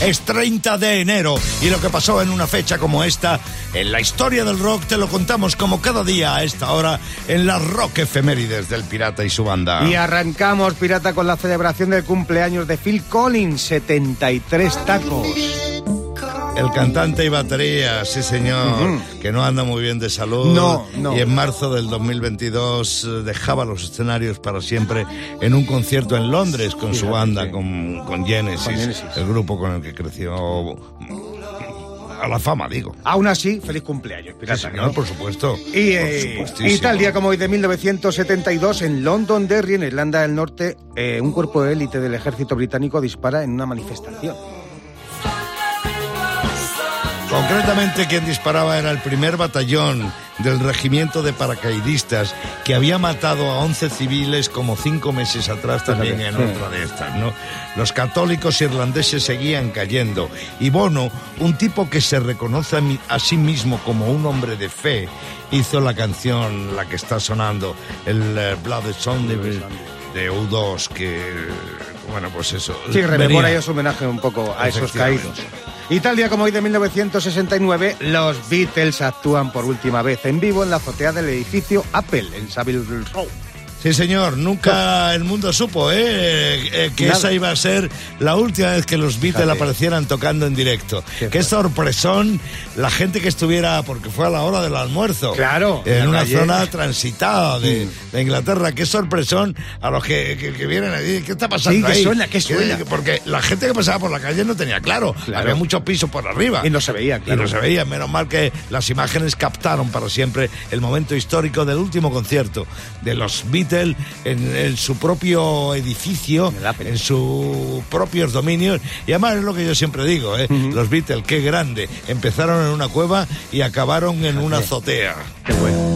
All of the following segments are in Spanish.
Es 30 de enero y lo que pasó en una fecha como esta, en la historia del rock, te lo contamos como cada día a esta hora en las rock efemérides del Pirata y su banda. Y arrancamos, Pirata, con la celebración del cumpleaños de Phil Collins, 73 tacos. El cantante y batería, sí señor, que no anda muy bien de salud. No, no. Y en marzo del 2022 eh, dejaba los escenarios para siempre en un concierto en Londres con su banda, sí. con, con Genesis, Con Genesis. el grupo con el que creció a la fama, digo. Aún así, feliz cumpleaños, Sí, Pirata. señor, ¿no? por supuesto. Y, eh, y tal día como hoy de 1972, en Londonderry, en Irlanda del Norte, eh, un cuerpo de élite del ejército británico dispara en una manifestación. Concretamente quien disparaba era el primer batallón del regimiento de paracaidistas que había matado a 11 civiles como cinco meses atrás también en otra de estas, ¿no? Los católicos irlandeses seguían cayendo y Bono, un tipo que se reconoce a, sí mismo como un hombre de fe, hizo la canción, la que está sonando, el eh, Blood Song de, de U2 que, bueno, pues eso. Sí, rememora y es homenaje un poco a esos caídos. Y tal día como hoy de 1969, los Beatles actúan por última vez en vivo en la azotea del edificio Apple en Savile Row. Sí, señor, nunca el mundo supo ¿eh? Eh, que Nada. esa iba a ser la última vez que los Beatles aparecieran tocando en directo. Qué Qué, sorpresón la gente que estuviera, porque fue a la hora del almuerzo. Claro, en una calle. zona transitada de, de Inglaterra. Qué sorpresón a los que, que- que vienen allí. ¿Qué está pasando Sí, ¿qué ahí? suena? ¿Qué suena? Porque la gente que pasaba por la calle no tenía claro. Claro. Había muchos pisos por arriba. Y no se veía, claro. Y no se veía. Menos mal que las imágenes captaron para siempre el momento histórico del último concierto de los Beatles en, en su propio edificio, En sus propios dominios. Y además es lo que yo siempre digo, ¿eh? los Beatles, qué grande. Empezaron en una cueva y acabaron en una azotea. Qué bueno.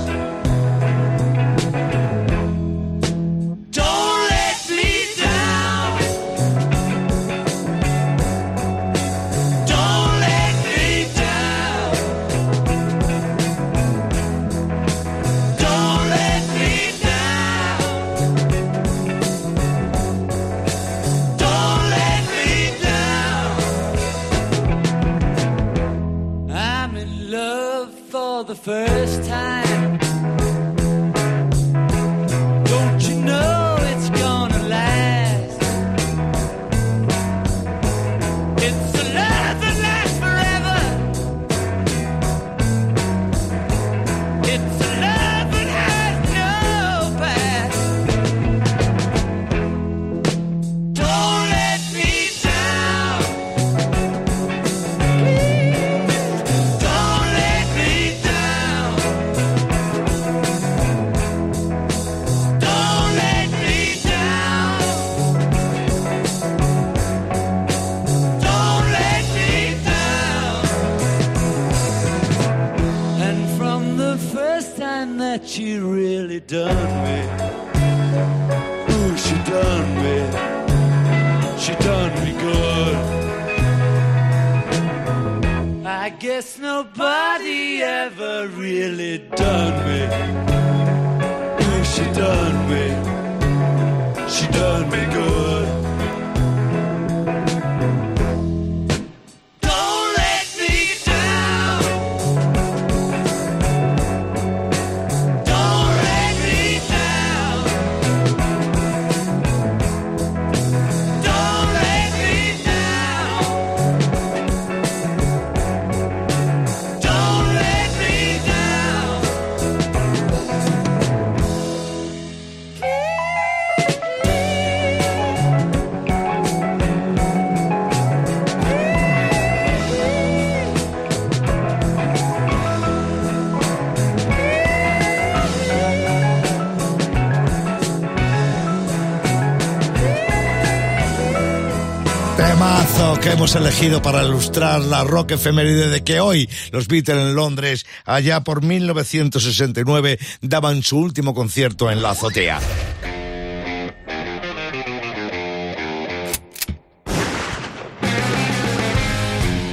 Hemos elegido para ilustrar la rock efeméride de que hoy los Beatles en Londres, allá por 1969, daban su último concierto en la azotea.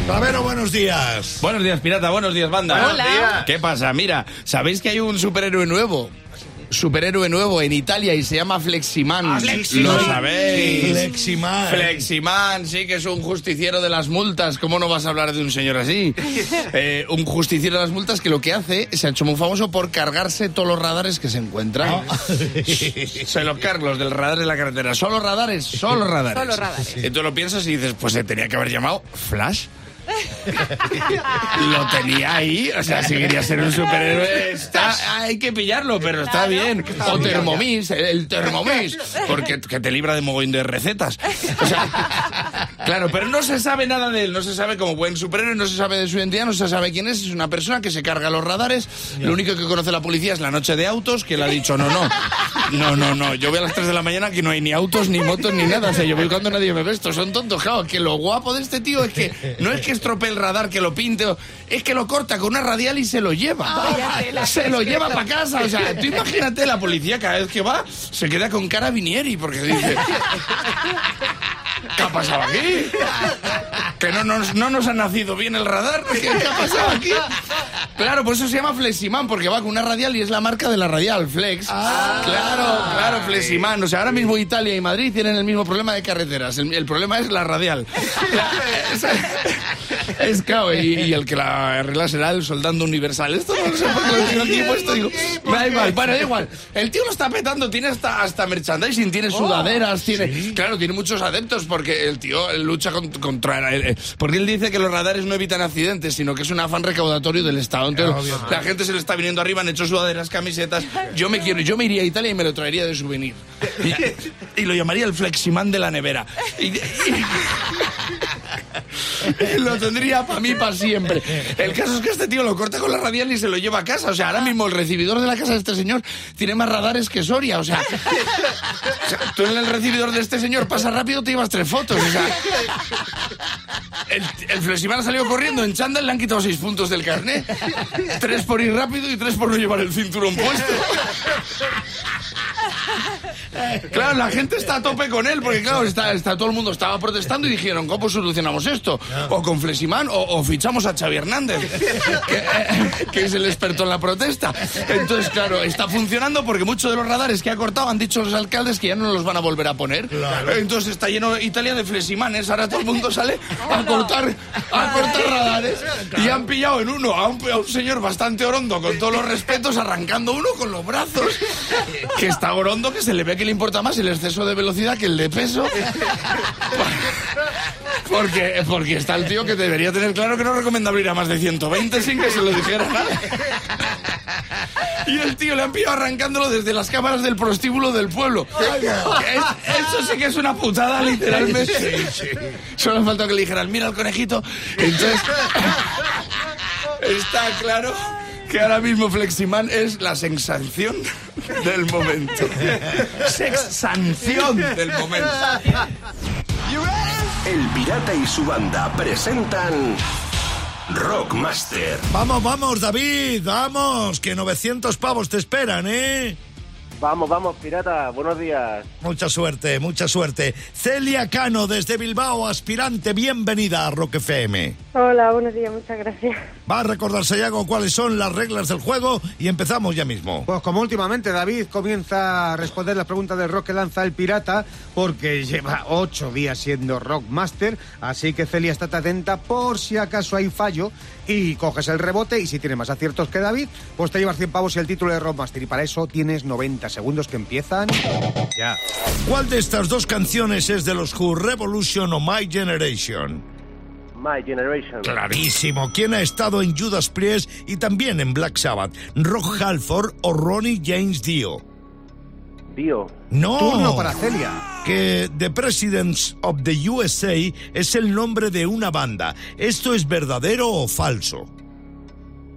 Ravero, buenos días. Buenos días, pirata. Buenos días, banda. Hola. ¿Qué pasa? Mira, ¿sabéis que hay un superhéroe nuevo? Superhéroe nuevo en Italia y se llama Fleximan. Lo sabéis. Fleximan. Fleximan, sí, que es un justiciero de las multas. ¿Cómo no vas a hablar de un señor así? Eh, un justiciero de las multas que lo que hace, se ha hecho muy famoso por cargarse todos los radares que se encuentran. Se los carga, los del radar de la carretera. ¿Solo radares? Solo radares. Solo radares. Y tú lo piensas y dices, pues se tenía que haber llamado Flash. Lo tenía ahí, o sea, si quería ser un superhéroe, está, hay que pillarlo, pero está bien. O Thermomix, el, el Thermomix, porque que te libra de mogollón de recetas. O sea, claro, pero no se sabe nada de él, no se sabe como buen superhéroe, no se sabe de su identidad, no se sabe quién es, es una persona que se carga los radares, lo único que conoce la policía es la noche de autos, que le ha dicho, no, no, no, no, no, yo voy a las 3 de la mañana que no hay ni autos, ni motos, ni nada, o sea, yo voy cuando nadie me ve, estos son tontos, claro, que lo guapo de este tío es que no es que estropee el radar, que lo pinte, es que lo corta con una radial y se lo lleva. Tela. Se lo lleva para casa. O sea, tú imagínate la policía cada vez que va, se queda con cara vinieri porque dice. ¿Qué ha pasado aquí? Que no nos, no nos ha nacido bien el radar. ¿Qué, ha pasado aquí? Claro, por eso se llama Fleximan, porque va con una radial y es la marca de la radial, Flex. claro, claro, Fleximan. O sea, ahora mismo Italia y Madrid tienen el mismo problema de carreteras. El, el problema es la radial. Es, es claro, y, y el que la arregla será el soldando universal. Esto no sé por qué lo tengo puesto. Digo, me da igual, bueno, da igual. El tío lo está petando, tiene hasta, hasta merchandising, tiene sudaderas, tiene. Claro, tiene muchos adeptos porque el tío lucha con- contra. el- el- porque él dice que los radares no evitan accidentes, sino que es un afán recaudatorio del Estado. Entonces, la gente se le está viniendo arriba, han hecho sudaderas, camisetas. Yo me quiero, yo me iría a Italia y me lo traería de souvenir. Y, y lo llamaría el Fleximan de la nevera. Y- y- lo tendría para mí para siempre. El caso es que este tío lo corta con la radial y se lo lleva a casa. O sea, ahora mismo el recibidor de la casa de este señor tiene más radares que Soria. O sea, tú en el recibidor de este señor pasa rápido, te llevas tres fotos. O sea, el, el Fleximan ha salido corriendo en chándal, le han quitado seis puntos del carnet. Tres por ir rápido y tres por no llevar el cinturón puesto. Claro, la gente está a tope con él, porque claro, está, está- todo el mundo estaba protestando y dijeron, ¿cómo solucionamos esto? O con Fleximan o, o fichamos a Xavi Hernández, que, que es el experto en la protesta. Entonces, claro, está funcionando porque muchos de los radares que ha cortado han dicho los alcaldes que ya no los van a volver a poner. Entonces está lleno Italia de Fleximanes, ahora todo el mundo sale a cortar, a cortar radares y han pillado en uno a un, a un señor bastante orondo, con todos los respetos, arrancando uno con los brazos, que está orondo, que se le ve que le importa más el exceso de velocidad que el de peso. Porque, porque está el tío que debería tener claro que no es recomendable ir a más de 120 sin que se lo dijera nadie. Y el tío le han pillado arrancándolo desde las cámaras del prostíbulo del pueblo. Es- eso sí que es una putada, literalmente. Solo falta que le dijeran, mira el conejito. Entonces, está claro que ahora mismo Fleximan es la sensación del momento. Sexsanción del momento. El Pirata y su banda presentan Rockmaster. Vamos, vamos, David, vamos, que 900 pavos te esperan, ¿eh? Vamos, vamos, pirata, buenos días. Mucha suerte, mucha suerte. Celia Cano, desde Bilbao, aspirante, bienvenida a Rock FM. Hola, buenos días, muchas gracias. Va a recordar Sayago cuáles son las reglas del juego y empezamos ya mismo. Pues como últimamente David comienza a responder las preguntas del rock que lanza el pirata, porque lleva ocho días siendo Rockmaster, así que Celia, estate atenta por si acaso hay fallo y coges el rebote y si tienes más aciertos que David, pues te llevas 100 pavos y el título de Rockmaster y para eso tienes 90 segundos que empiezan ya. ¿Cuál de estas dos canciones es de los Who, Revolution o My Generation? My Generation. Clarísimo. ¿Quién ha estado en Judas Priest y también en Black Sabbath? ¿Rock Halford o Ronnie James Dio? Dio. No. Turno para Celia. Que The Presidents of the USA es el nombre de una banda. ¿Esto es verdadero o falso?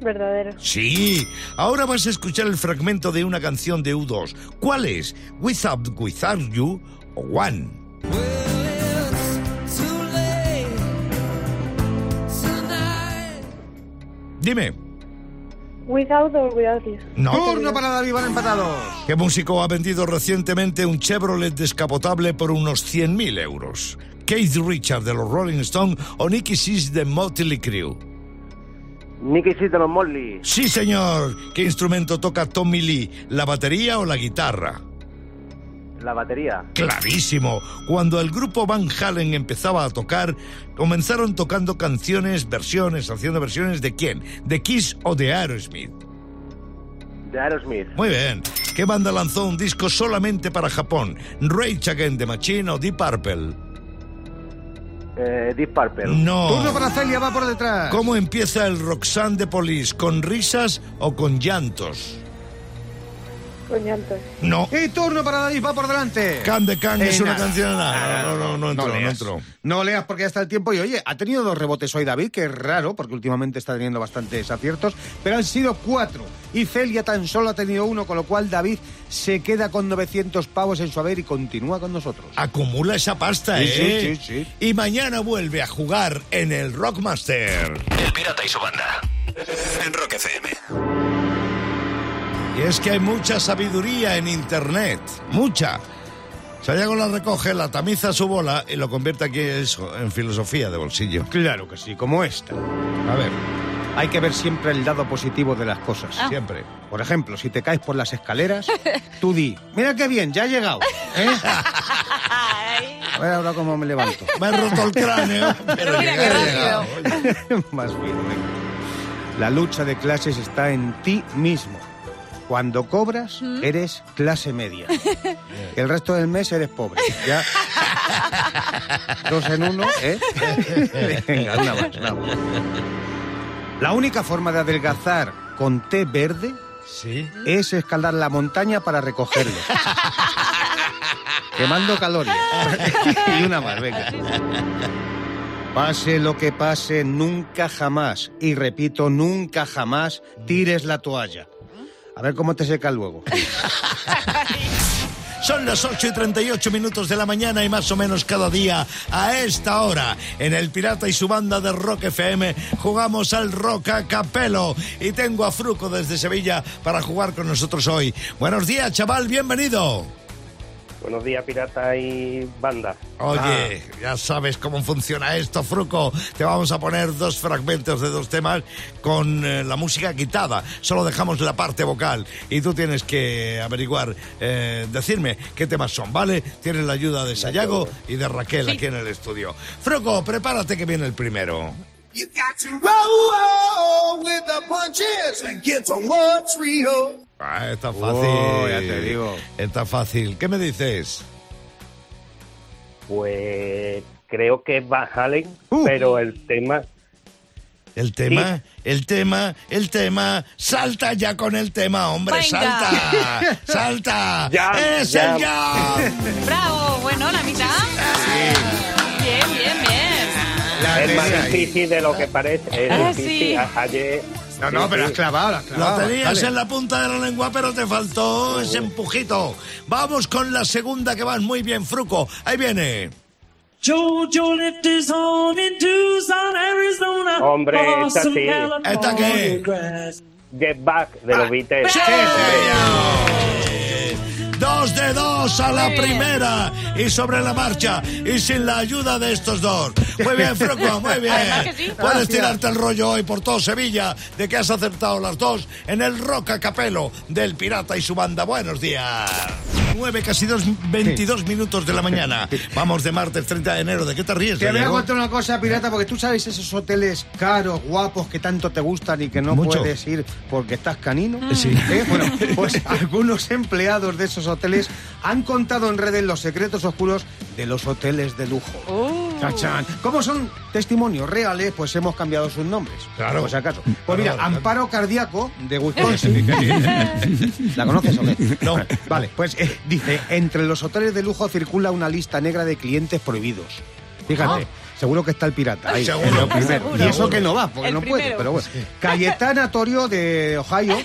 Verdadero. Sí. Ahora vas a escuchar el fragmento de una canción de U2. ¿Cuál es? Without, without you o One. Dime. Without or without you. No. Turno para David, van empatados. ¿Qué músico ha vendido recientemente un Chevrolet descapotable por unos 100.000 euros? Keith Richard de los Rolling Stones o Nicky Six de Motley Crue. Nicky los Molly. Sí, señor. ¿Qué instrumento toca Tommy Lee? ¿La batería o la guitarra? La batería. Clarísimo. Cuando el grupo Van Halen empezaba a tocar, comenzaron tocando canciones, versiones, haciendo versiones de quién? ¿De Kiss o de Aerosmith? De Aerosmith. Muy bien. ¿Qué banda lanzó un disco solamente para Japón? ¿Rage Against the Machine o Deep Purple? Eh, Deep Purple. No. Turno para Celia, va por detrás. ¿Cómo empieza el Roxanne de Police? ¿Con risas o con llantos? No. Y turno para David, va por delante. Can de Can es Eh, una nada. canción. No, no, no, no, entró, no leas. entró. No leas porque ya está el tiempo. Y oye, ha tenido dos rebotes hoy David, que es raro porque últimamente está teniendo bastantes aciertos, pero han sido cuatro. Y Celia tan solo ha tenido uno, con lo cual David se queda con 900 pavos en su haber y continúa con nosotros. Acumula esa pasta, Sí, ¿eh? sí, sí, sí. Y mañana vuelve a jugar en el Rockmaster. El Pirata y su banda. En Rock FM. Y es que hay mucha sabiduría en Internet. Mucha. Sayago la recoge, la tamiza a su bola y lo convierte aquí eso, en filosofía de bolsillo. Claro que sí, como esta. A ver, Hay que ver siempre el lado positivo de las cosas. siempre. Por ejemplo, si te caes por las escaleras, tú di, mira qué bien, ya he llegado. ¿eh? A ver ahora cómo me levanto. Me he roto el cráneo. Pero mira qué rápido. Más bien, venga. La lucha de clases está en ti mismo. Cuando cobras, eres clase media. El resto del mes eres pobre. Ya. Dos en uno, ¿eh? Venga, una más, una más. La única forma de adelgazar con té verde Sí. es escalar la montaña para recogerlo. Quemando calorías. y una más, venga. Pase lo que pase, nunca jamás, y repito, nunca jamás tires la toalla. A ver cómo te seca luego. Son las 8 y 38 minutos de la mañana y más o menos cada día a esta hora en el Pirata y su banda de Rock FM jugamos al Rock a Capelo y tengo a Fruco desde Sevilla para jugar con nosotros hoy. Buenos días, chaval, bienvenido. Buenos días, pirata y banda. Oye, ya sabes cómo funciona esto, Fruco. Te vamos a poner dos fragmentos de dos temas con eh, la música quitada. Solo dejamos la parte vocal y tú tienes que averiguar, eh, decirme qué temas son, ¿vale? Tienes la ayuda de Sayago y de Raquel aquí en el estudio. Fruco, prepárate que viene el primero. You got to roll with the punches and get to what's real. Ah, está fácil. Oh, ya te digo. Está fácil. ¿Qué me dices? Pues creo que es Van Halen, Uh. pero el tema... El tema, el tema, el tema. Salta ya con el tema, hombre, Venga. salta. Salta. Jam, es el jam. jam. Bravo, bueno, la mitad. Bien, bien, bien. La Es más difícil de lo que parece. Es Ah, difícil. sí. Ayer... No, no, sí, pero sí. has clavado, has Lo clavado. tenías Dale. en la punta de la lengua, pero te faltó ese empujito. Vamos con la segunda que vas muy bien, Fruco. Ahí viene. Jojo left his home in Tucson, Arizona. Hombre, esta sí. ¿Esta qué? Get Back de los Beatles. ¡Sí, señor! Dos de dos a la primera y sobre la marcha y sin la ayuda de estos dos. Muy bien, Fruco, muy bien. Sí. Puedes tirarte el rollo hoy por todo Sevilla de que has acertado las dos en el Roca Capelo del Pirata y su banda. Buenos días. 9, casi dos, 22 minutos de la mañana. Vamos de martes 30 de enero. ¿De qué te ríes, Te voy a contar una cosa, pirata, porque tú sabes esos hoteles caros, guapos, que tanto te gustan y que no Mucho. puedes ir porque estás canino. Sí. ¿Eh? Bueno, pues algunos empleados de esos hoteles han contado en redes los secretos oscuros de los hoteles de lujo. Uh. Chachán. Como son testimonios reales, pues hemos cambiado sus nombres. Claro. Por si acaso. Pues mira, Claro, claro. Amparo Cardíaco de Wisconsin. ¿La conoces o qué? No. Vale, pues eh, dice, entre los hoteles de lujo circula una lista negra de clientes prohibidos. Fíjate, seguro que está el pirata. Ahí, Seguro. lo primero. Seguro. Y eso que no va, porque El no puede, pero bueno. Cayetana Torio de Ohio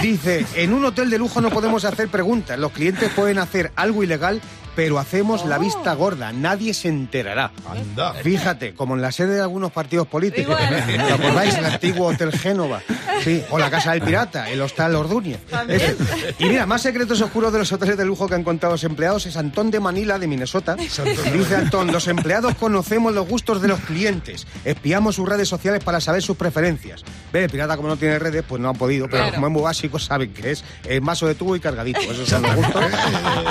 dice, en un hotel de lujo no podemos hacer preguntas. Los clientes pueden hacer algo ilegal pero hacemos la vista gorda, nadie se enterará. Anda. Fíjate, como en la sede de algunos partidos políticos. ¿Os acordáis? El antiguo Hotel Génova. Sí, o la Casa del Pirata, el Hostal Orduña. Y mira, más secretos oscuros de los hoteles de lujo que han contado los empleados es Antón de Manila, de Minnesota. Dice Antón, los empleados conocemos los gustos de los clientes, espiamos sus redes sociales para saber sus preferencias. Ve, el pirata como no tiene redes, pues no han podido, pero Claro. como es muy básico, saben que es el mazo de tubo y cargadito. Esos son los gustos.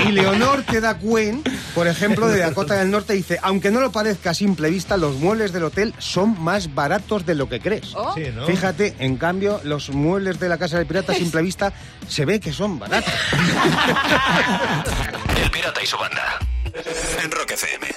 Y Leonor te da cuen, por ejemplo, de Dakota del Norte, dice, aunque no lo parezca a simple vista, los muebles del hotel son más baratos de lo que crees. Oh. Sí, ¿no? Fíjate, en cambio, los muebles de la casa del pirata a simple vista se ve que son baratos. El Pirata y su banda. En Rock FM.